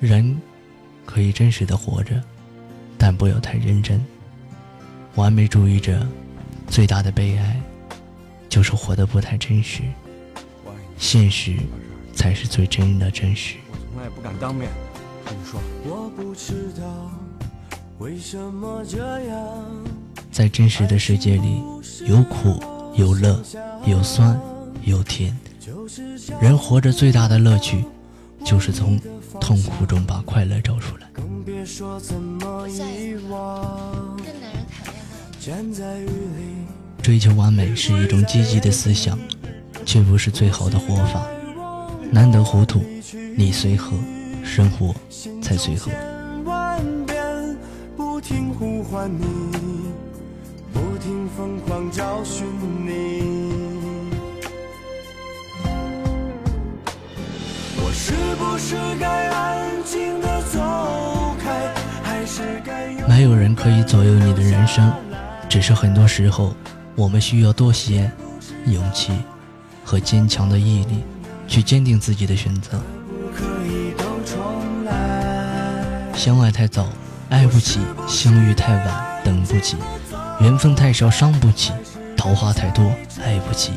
人可以真实的活着，但不要太认真。完美主义者最大的悲哀就是活得不太真实，现实才是最真的真实。我从来不敢当面跟你说，我不知道为什么这样。在真实的世界里，有苦有乐，有酸有甜。人活着最大的乐趣，就是从痛苦中把快乐找出来。追求完美是一种积极的思想，却不是最好的活法。难得糊涂，你随和，生活才随和。没有人可以左右你的人生，只是很多时候，我们需要多些勇气和坚强的毅力，去坚定自己的选择。相爱太早，爱不起；相遇太晚，等不起；缘分太少，伤不起；桃花太多，爱不起。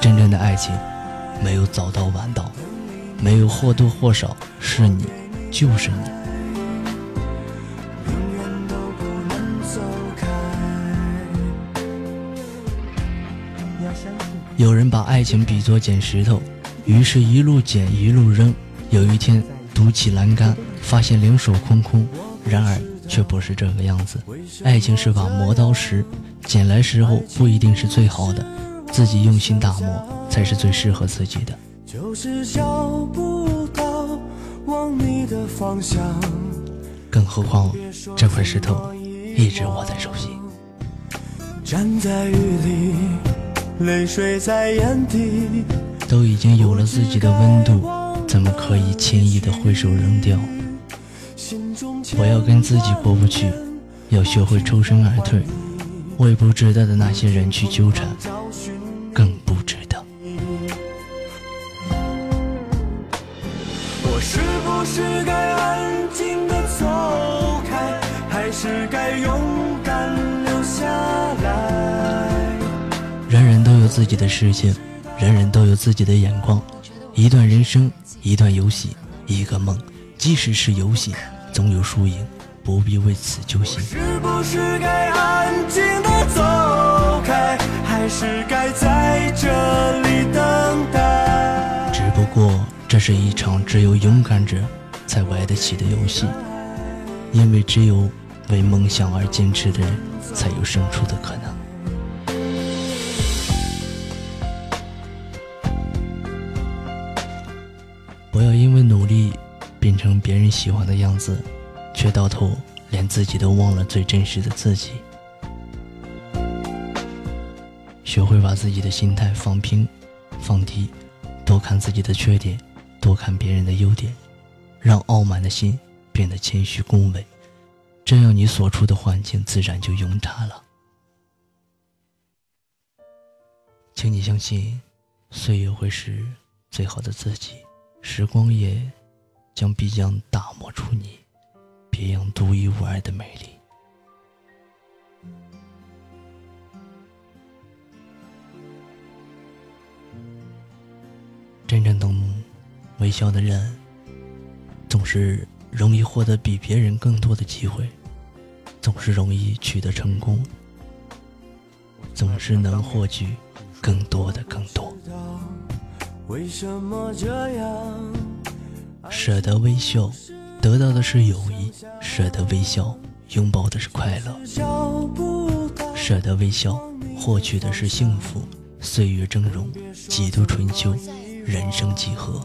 真正的爱情，没有早到晚到。没有或多或少，是你，就是你。有人把爱情比作捡石头，于是一路捡一路扔。有一天堵起栏杆，发现两手空空。然而却不是这个样子，爱情是把磨刀石，捡来时候不一定是最好的，自己用心打磨才是最适合自己的。就是找不到往你的方向。更何况这块石头一直握在手心。站在雨里，泪水在眼底。都已经有了自己的温度，怎么可以轻易的挥手扔掉？我要跟自己过不去，要学会抽身而退，为不值得的那些人去纠缠。是不是该安静的走开，还是该勇敢留下来？人人都有自己的世界，人人都有自己的眼光。一段人生，一段游戏，一个梦。即使是游戏，总有输赢，不必为此揪心。是不是该是一场只有勇敢者才玩得起的游戏，因为只有为梦想而坚持的人，才有胜出的可能。不要因为努力变成别人喜欢的样子，却到头连自己都忘了最真实的自己。学会把自己的心态放平、放低，多看自己的缺点。多看别人的优点，让傲慢的心变得谦虚恭维，这样你所处的环境自然就拥他了。请你相信，岁月会是最好的自己，时光也将必将打磨出你别样独一无二的美丽。微笑的人，总是容易获得比别人更多的机会，总是容易取得成功，总是能获取更多的更多。舍得微笑，得到的是友谊；舍得微笑，拥抱的是快乐；舍得微笑，获取的是幸福。岁月峥嵘，几度春秋，人生几何？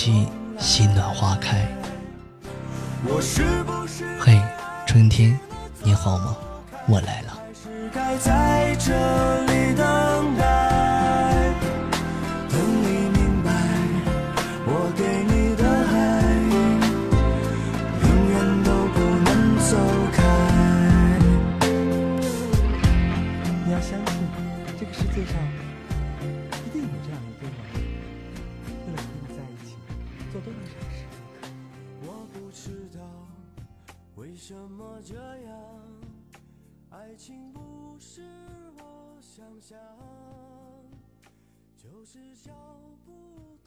起心暖花开。我是不是不嘿，hey, 春天，你好吗？我来了。是该在这里等待，等你明白我给你的爱，永远都不能走开。你要相信，这个世界上。做多少傻事。我不知道为什么这样，爱情不是我想象，就是找不。